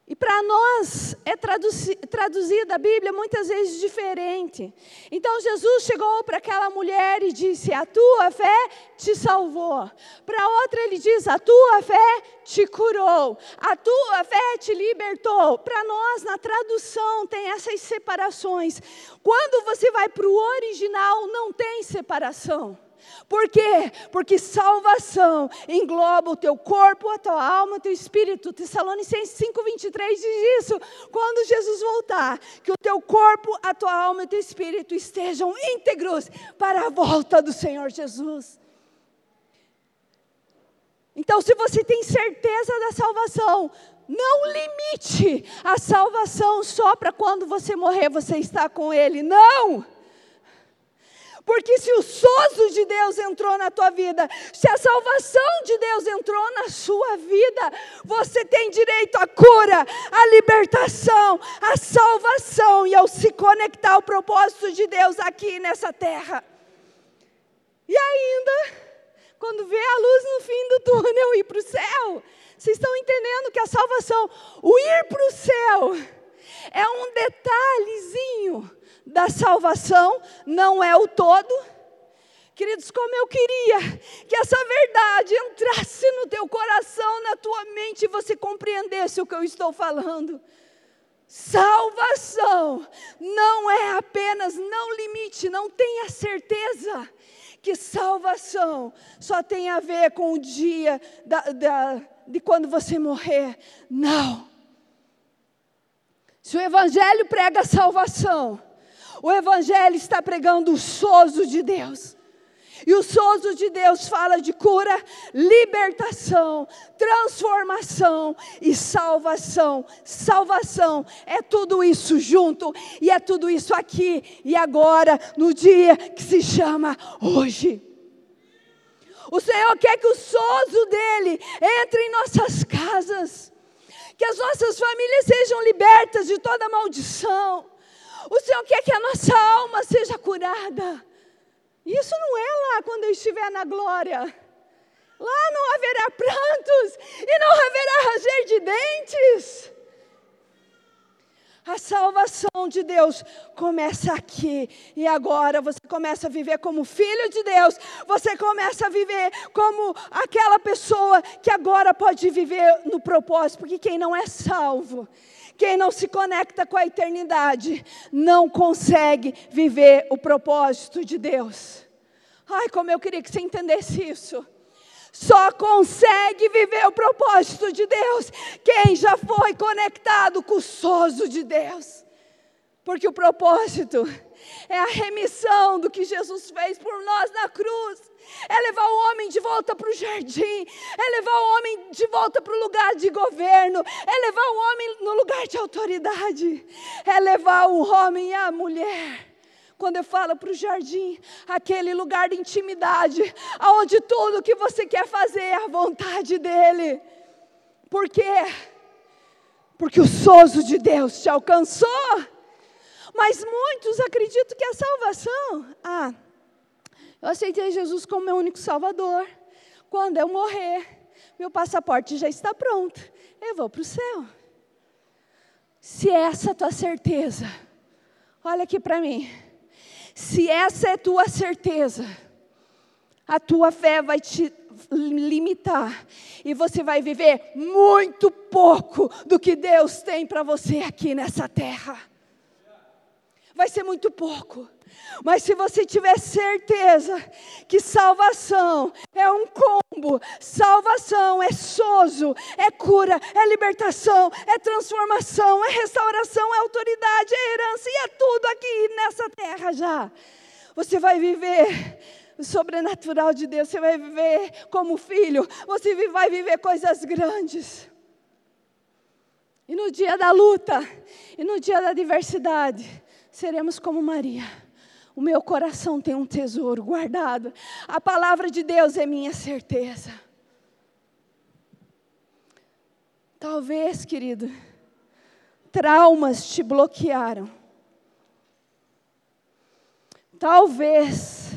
E para nós é traduzida a Bíblia muitas vezes diferente. Então Jesus chegou para aquela mulher e disse: A tua fé te salvou. Para outra ele diz: A tua fé te curou. A tua fé te libertou. Para nós, na tradução, tem essas separações. Quando você vai para o original, não tem separação. Por quê? Porque salvação engloba o teu corpo, a tua alma, o teu espírito. Tessalonicenses 5:23 diz isso. Quando Jesus voltar, que o teu corpo, a tua alma e o teu espírito estejam íntegros para a volta do Senhor Jesus. Então, se você tem certeza da salvação, não limite a salvação só para quando você morrer você está com Ele. Não! Porque se o sozo de Deus entrou na tua vida, se a salvação de Deus entrou na sua vida, você tem direito à cura, à libertação, à salvação e ao se conectar ao propósito de Deus aqui nessa terra. E ainda, quando vê a luz no fim do túnel ir para o céu, vocês estão entendendo que a salvação, o ir para o céu, é um detalhezinho da salvação, não é o todo. Queridos, como eu queria que essa verdade entrasse no teu coração, na tua mente e você compreendesse o que eu estou falando. Salvação não é apenas, não limite, não tenha certeza que salvação só tem a ver com o dia da, da, de quando você morrer. Não. Se o Evangelho prega salvação, o Evangelho está pregando o sozo de Deus. E o sozo de Deus fala de cura, libertação, transformação e salvação. Salvação é tudo isso junto e é tudo isso aqui e agora, no dia que se chama hoje. O Senhor quer que o sozo dele entre em nossas casas, que as nossas famílias sejam libertas de toda maldição o Senhor quer que a nossa alma seja curada. Isso não é lá quando eu estiver na glória. Lá não haverá prantos e não haverá ranger de dentes. A salvação de Deus começa aqui e agora você começa a viver como filho de Deus. Você começa a viver como aquela pessoa que agora pode viver no propósito, porque quem não é salvo, quem não se conecta com a eternidade não consegue viver o propósito de Deus. Ai, como eu queria que você entendesse isso. Só consegue viver o propósito de Deus quem já foi conectado com o sozo de Deus. Porque o propósito é a remissão do que Jesus fez por nós na cruz é levar o homem de volta para o jardim, é levar o homem de volta para o lugar de governo, é levar o homem no lugar de autoridade, é levar o homem e a mulher. Quando eu falo para o jardim, aquele lugar de intimidade, aonde tudo que você quer fazer é a vontade dele. Por quê? Porque o sozo de Deus te alcançou. Mas muitos acreditam que a salvação, ah, eu aceitei Jesus como meu único salvador. Quando eu morrer, meu passaporte já está pronto. Eu vou para o céu. Se essa é a tua certeza, olha aqui para mim. Se essa é tua certeza, a tua fé vai te limitar e você vai viver muito pouco do que Deus tem para você aqui nessa terra. Vai ser muito pouco. Mas se você tiver certeza que salvação é um combo, salvação é sozo, é cura, é libertação, é transformação, é restauração, é autoridade, é herança e é tudo aqui nessa terra já. Você vai viver o sobrenatural de Deus, você vai viver como filho, você vai viver coisas grandes. E no dia da luta, e no dia da adversidade, seremos como Maria. O meu coração tem um tesouro guardado. A palavra de Deus é minha certeza. Talvez, querido, traumas te bloquearam. Talvez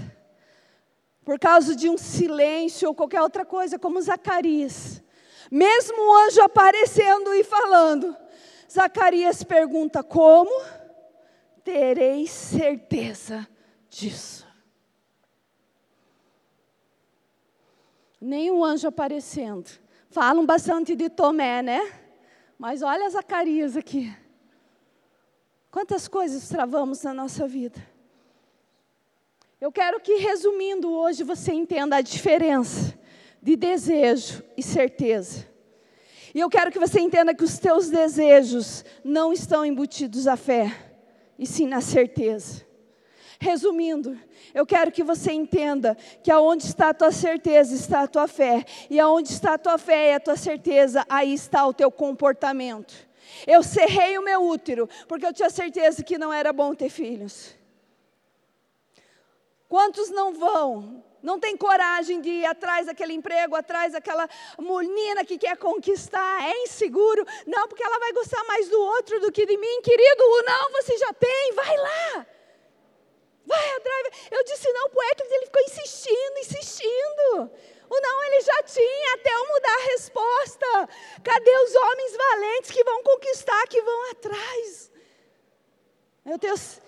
por causa de um silêncio ou qualquer outra coisa, como Zacarias. Mesmo o anjo aparecendo e falando, Zacarias pergunta: Como tereis certeza disso? O anjo aparecendo. Falam bastante de Tomé, né? Mas olha Zacarias aqui. Quantas coisas travamos na nossa vida? Eu quero que, resumindo hoje, você entenda a diferença de desejo e certeza. E eu quero que você entenda que os teus desejos não estão embutidos à fé, e sim na certeza. Resumindo, eu quero que você entenda que aonde está a tua certeza está a tua fé, e aonde está a tua fé e a tua certeza, aí está o teu comportamento. Eu cerrei o meu útero, porque eu tinha certeza que não era bom ter filhos. Quantos não vão? Não tem coragem de ir atrás daquele emprego, atrás daquela menina que quer conquistar, é inseguro. Não, porque ela vai gostar mais do outro do que de mim, querido. O não você já tem, vai lá. Vai atrás. Eu disse não para o Hércules, ele ficou insistindo, insistindo. O não ele já tinha, até eu mudar a resposta. Cadê os homens valentes que vão conquistar, que vão atrás? Meu Deus,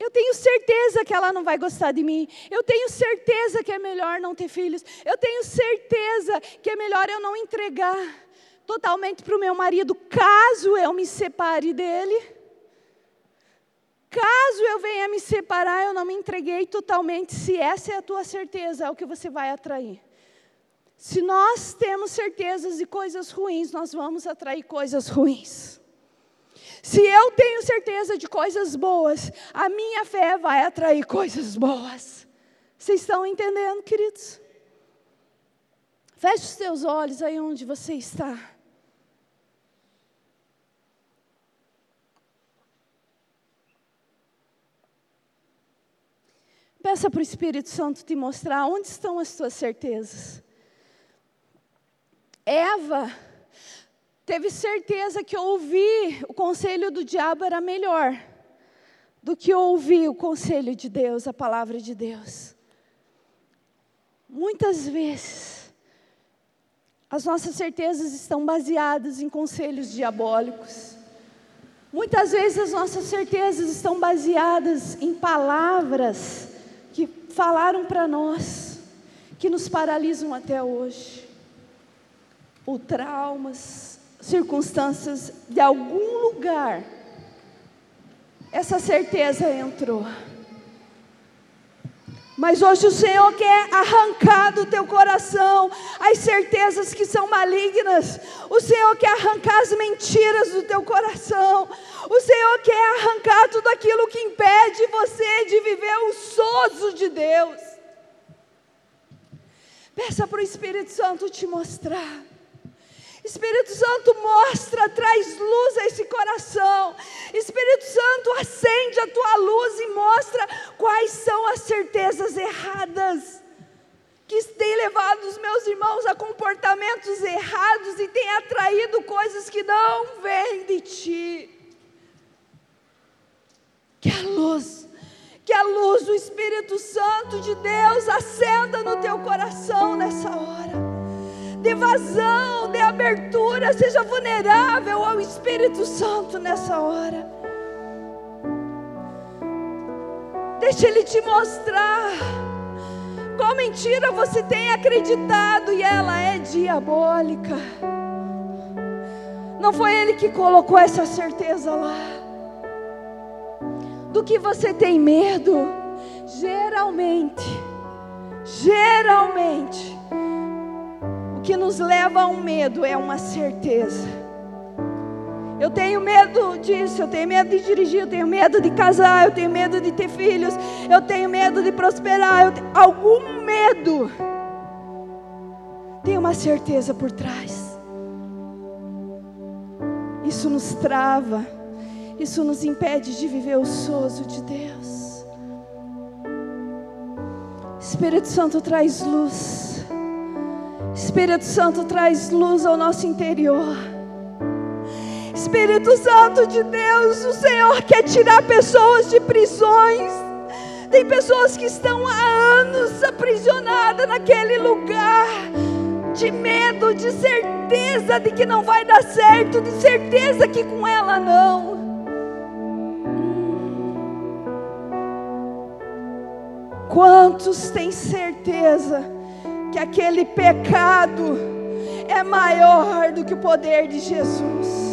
Eu tenho certeza que ela não vai gostar de mim. Eu tenho certeza que é melhor não ter filhos. Eu tenho certeza que é melhor eu não entregar totalmente para o meu marido, caso eu me separe dele. Caso eu venha me separar, eu não me entreguei totalmente. Se essa é a tua certeza, é o que você vai atrair. Se nós temos certezas de coisas ruins, nós vamos atrair coisas ruins. Se eu tenho certeza de coisas boas, a minha fé vai atrair coisas boas. Vocês estão entendendo, queridos? Feche os seus olhos aí onde você está. Peça para o Espírito Santo te mostrar onde estão as tuas certezas. Eva teve certeza que ouvir o conselho do diabo era melhor do que ouvir o conselho de Deus, a palavra de Deus. Muitas vezes, as nossas certezas estão baseadas em conselhos diabólicos. Muitas vezes as nossas certezas estão baseadas em palavras que falaram para nós, que nos paralisam até hoje. Ou traumas, circunstâncias de algum lugar, essa certeza entrou. Mas hoje o Senhor quer arrancar do teu coração as certezas que são malignas. O Senhor quer arrancar as mentiras do teu coração. O Senhor quer arrancar tudo aquilo que impede você de viver o sozo de Deus. Peça para o Espírito Santo te mostrar. Espírito Santo mostra, traz luz a esse coração. Espírito Santo acende a tua luz e mostra quais são as certezas erradas que têm levado os meus irmãos a comportamentos errados e tem atraído coisas que não vêm de ti. Que a luz, que a luz do Espírito Santo de Deus acenda no teu coração nessa hora. Dê vazão, dê abertura, seja vulnerável ao Espírito Santo nessa hora. Deixa Ele te mostrar qual mentira você tem acreditado e ela é diabólica. Não foi Ele que colocou essa certeza lá. Do que você tem medo, geralmente, geralmente, que nos leva a um medo é uma certeza. Eu tenho medo disso, eu tenho medo de dirigir, eu tenho medo de casar, eu tenho medo de ter filhos, eu tenho medo de prosperar, tenho algum medo. Tem uma certeza por trás. Isso nos trava, isso nos impede de viver o sozo de Deus. Espírito Santo traz luz. Espírito Santo traz luz ao nosso interior. Espírito Santo de Deus, o Senhor quer tirar pessoas de prisões. Tem pessoas que estão há anos aprisionadas naquele lugar, de medo, de certeza de que não vai dar certo, de certeza que com ela não. Quantos têm certeza? Que aquele pecado é maior do que o poder de Jesus.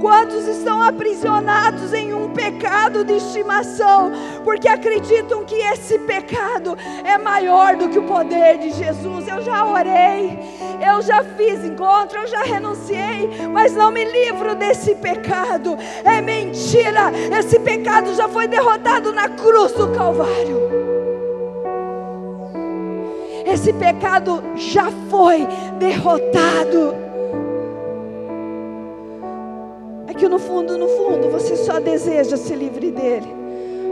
Quantos estão aprisionados em um pecado de estimação, porque acreditam que esse pecado é maior do que o poder de Jesus? Eu já orei, eu já fiz encontro, eu já renunciei, mas não me livro desse pecado. É mentira, esse pecado já foi derrotado na cruz do Calvário. Esse pecado já foi derrotado. É que no fundo, no fundo, você só deseja se livre dele,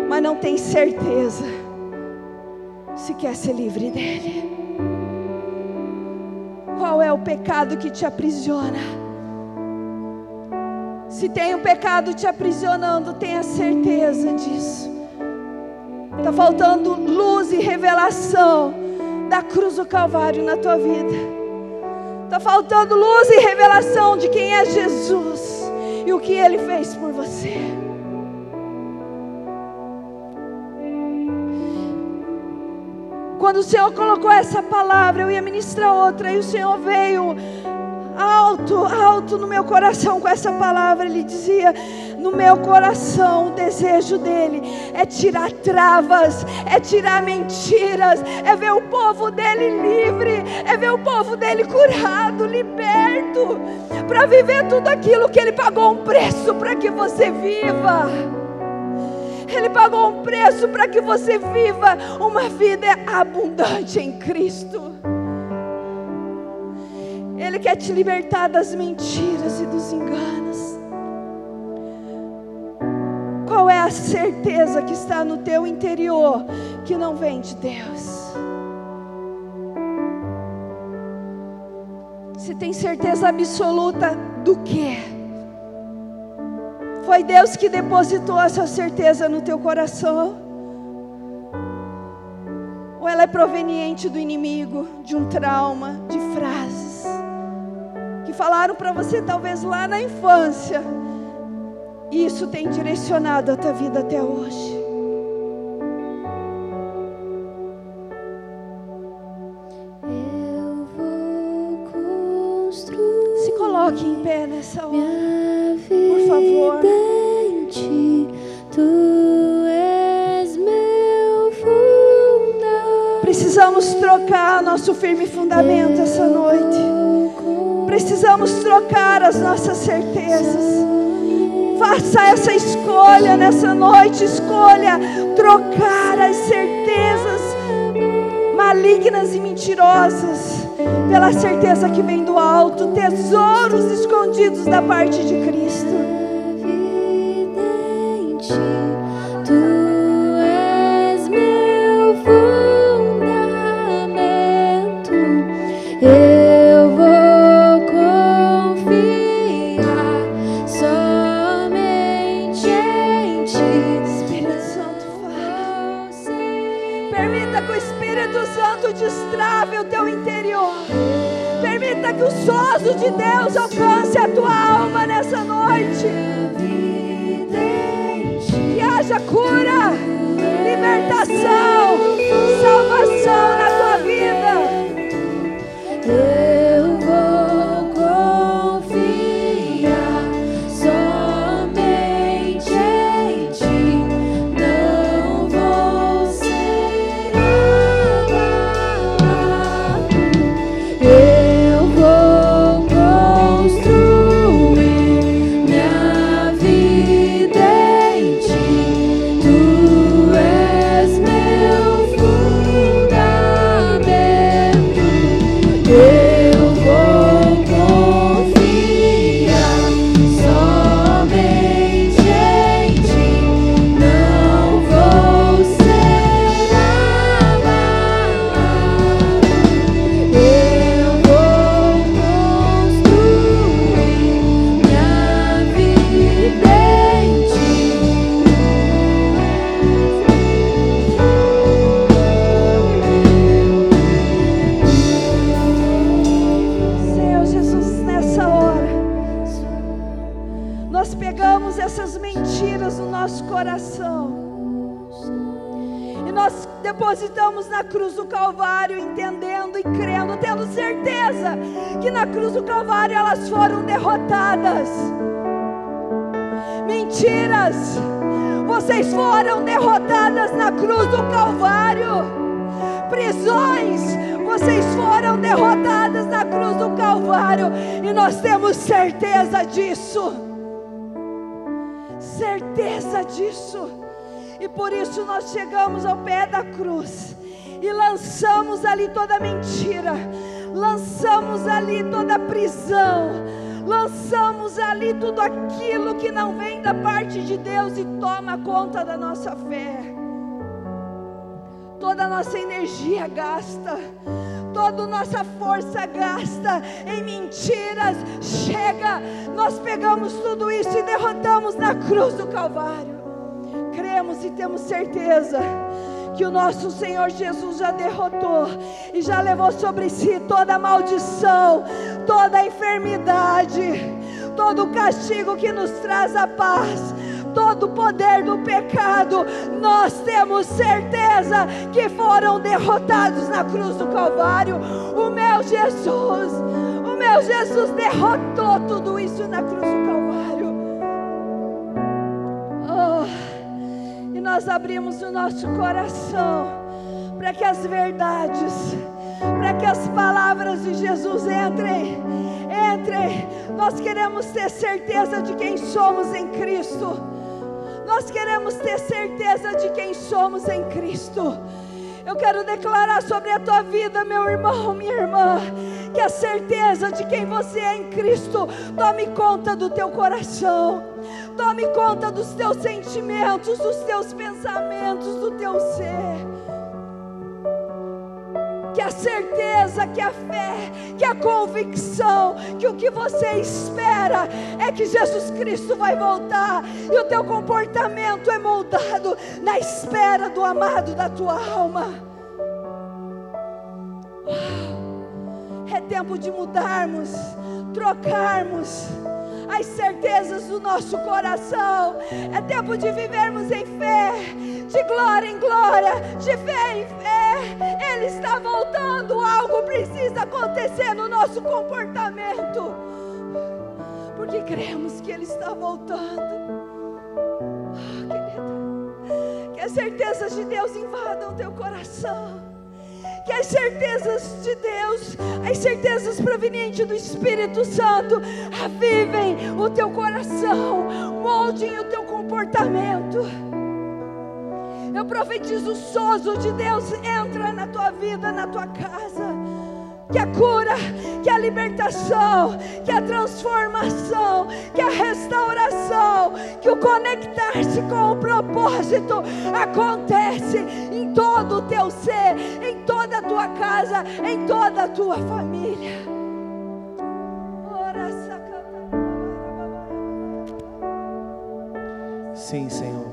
mas não tem certeza se quer ser livre dele. Qual é o pecado que te aprisiona? Se tem um pecado te aprisionando, tenha certeza disso. Está faltando luz e revelação da cruz do Calvário na tua vida. Está faltando luz e revelação de quem é Jesus e o que Ele fez por você. Quando o Senhor colocou essa palavra, eu ia ministrar outra, e o Senhor veio alto, alto no meu coração com essa palavra. Ele dizia: No meu coração, o desejo dele é tirar travas, é tirar mentiras, é ver o povo dele livre, é ver o povo dele curado, liberto, para viver tudo aquilo que ele pagou um preço para que você viva. Ele pagou um preço para que você viva uma vida abundante em Cristo. Ele quer te libertar das mentiras e dos enganos. Qual é a certeza que está no teu interior que não vem de Deus? Você tem certeza absoluta do que? Foi Deus que depositou essa certeza no teu coração? Ou ela é proveniente do inimigo, de um trauma, de frases? falaram para você talvez lá na infância. E isso tem direcionado a tua vida até hoje. Eu vou construir. Se coloque em pé nessa hora. Por favor. tu és meu fundamento. Precisamos trocar nosso firme fundamento essa noite. Precisamos trocar as nossas certezas. Faça essa escolha nessa noite. Escolha trocar as certezas malignas e mentirosas pela certeza que vem do alto tesouros escondidos da parte de Cristo. Permita que o sozo de Deus alcance a tua alma nessa noite. Que haja cura, libertação, salvação vocês foram derrotadas na cruz do Calvário. Prisões, vocês foram derrotadas na cruz do Calvário. E nós temos certeza disso. Certeza disso. E por isso nós chegamos ao pé da cruz e lançamos ali toda mentira, lançamos ali toda prisão, lançamos ali tudo aquilo que não vem da parte de Deus e toma conta da nossa fé toda a nossa energia gasta, toda a nossa força gasta em mentiras. Chega, nós pegamos tudo isso e derrotamos na cruz do Calvário. Cremos e temos certeza que o nosso Senhor Jesus já derrotou e já levou sobre si toda maldição, toda enfermidade, todo o castigo que nos traz a paz todo o poder do pecado, nós temos certeza que foram derrotados na cruz do Calvário. O meu Jesus, o meu Jesus derrotou tudo isso na cruz do Calvário. Nós abrimos o nosso coração para que as verdades, para que as palavras de Jesus entrem, entrem. Nós queremos ter certeza de quem somos em Cristo. Nós queremos ter certeza de quem somos em Cristo. Eu quero declarar sobre a tua vida, meu irmão, minha irmã, que a certeza de quem você é em Cristo tome conta do teu coração, tome conta dos teus sentimentos, dos teus pensamentos, do teu ser que a certeza, que a fé, que a convicção, que o que você espera é que Jesus Cristo vai voltar e o teu comportamento é moldado na espera do amado da tua alma. Uau! É tempo de mudarmos, trocarmos as certezas do nosso coração. É tempo de vivermos em fé, de glória em glória, de fé em fé. Ele está voltando, algo precisa acontecer no nosso comportamento, porque cremos que Ele está voltando. Ah, querida, que as certezas de Deus invadam teu coração que as certezas de Deus, as certezas provenientes do Espírito Santo, avivem o teu coração, moldem o teu comportamento. Eu profetizo o sozo de Deus entra na tua vida, na tua casa. Que a cura, que a libertação, que a transformação, que a restauração, que o conectar-se com o propósito acontece em todo o teu ser, em toda a tua casa, em toda a tua família. Sim, Senhor.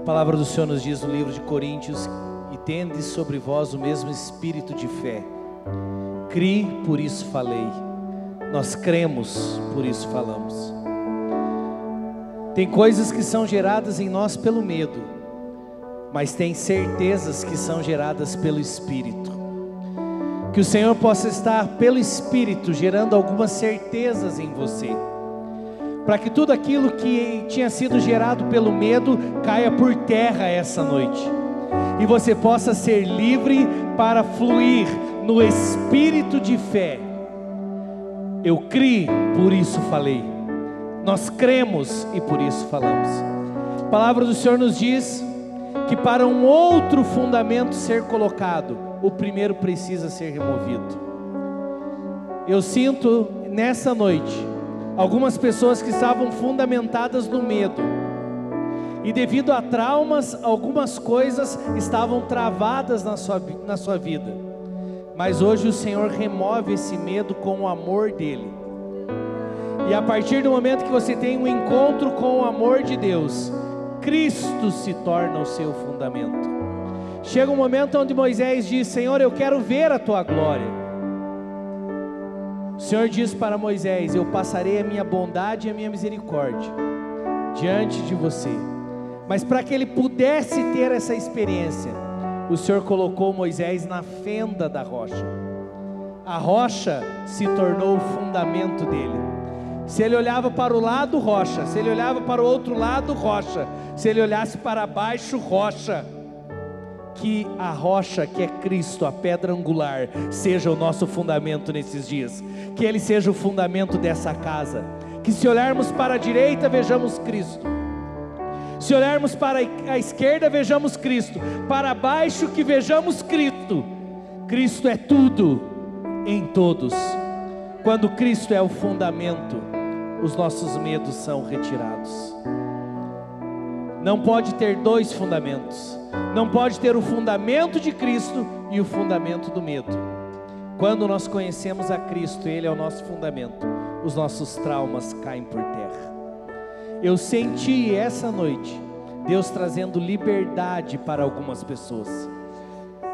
A palavra do Senhor nos diz no livro de Coríntios e tende sobre vós o mesmo espírito de fé. Cri, por isso falei. Nós cremos, por isso falamos. Tem coisas que são geradas em nós pelo medo, mas tem certezas que são geradas pelo Espírito. Que o Senhor possa estar pelo Espírito gerando algumas certezas em você, para que tudo aquilo que tinha sido gerado pelo medo caia por terra essa noite, e você possa ser livre para fluir no espírito de fé. Eu criei, por isso falei. Nós cremos e por isso falamos. A palavra do Senhor nos diz que para um outro fundamento ser colocado, o primeiro precisa ser removido. Eu sinto nessa noite algumas pessoas que estavam fundamentadas no medo. E devido a traumas, algumas coisas estavam travadas na sua, na sua vida. Mas hoje o Senhor remove esse medo com o amor dEle. E a partir do momento que você tem um encontro com o amor de Deus, Cristo se torna o seu fundamento. Chega um momento onde Moisés diz: Senhor, eu quero ver a tua glória. O Senhor diz para Moisés: Eu passarei a minha bondade e a minha misericórdia diante de você. Mas para que ele pudesse ter essa experiência, o Senhor colocou Moisés na fenda da rocha. A rocha se tornou o fundamento dele. Se ele olhava para o lado, rocha. Se ele olhava para o outro lado, rocha. Se ele olhasse para baixo, rocha. Que a rocha, que é Cristo, a pedra angular, seja o nosso fundamento nesses dias. Que ele seja o fundamento dessa casa. Que se olharmos para a direita, vejamos Cristo. Se olharmos para a esquerda, vejamos Cristo. Para baixo, que vejamos Cristo. Cristo é tudo em todos. Quando Cristo é o fundamento, os nossos medos são retirados. Não pode ter dois fundamentos. Não pode ter o fundamento de Cristo e o fundamento do medo. Quando nós conhecemos a Cristo, Ele é o nosso fundamento, os nossos traumas caem por terra. Eu senti essa noite Deus trazendo liberdade para algumas pessoas.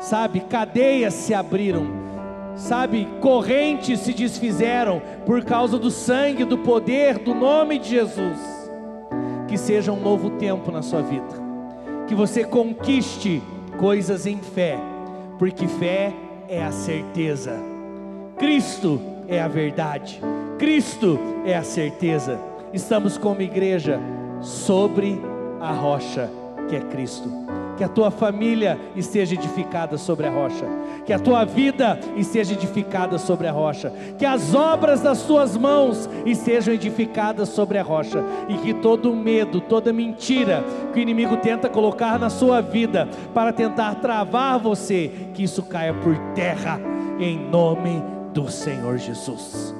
Sabe, cadeias se abriram, sabe, correntes se desfizeram por causa do sangue, do poder, do nome de Jesus. Que seja um novo tempo na sua vida, que você conquiste coisas em fé, porque fé é a certeza, Cristo é a verdade, Cristo é a certeza. Estamos como igreja sobre a rocha que é Cristo. Que a tua família esteja edificada sobre a rocha, que a tua vida esteja edificada sobre a rocha, que as obras das tuas mãos estejam edificadas sobre a rocha, e que todo medo, toda mentira que o inimigo tenta colocar na sua vida para tentar travar você, que isso caia por terra, em nome do Senhor Jesus.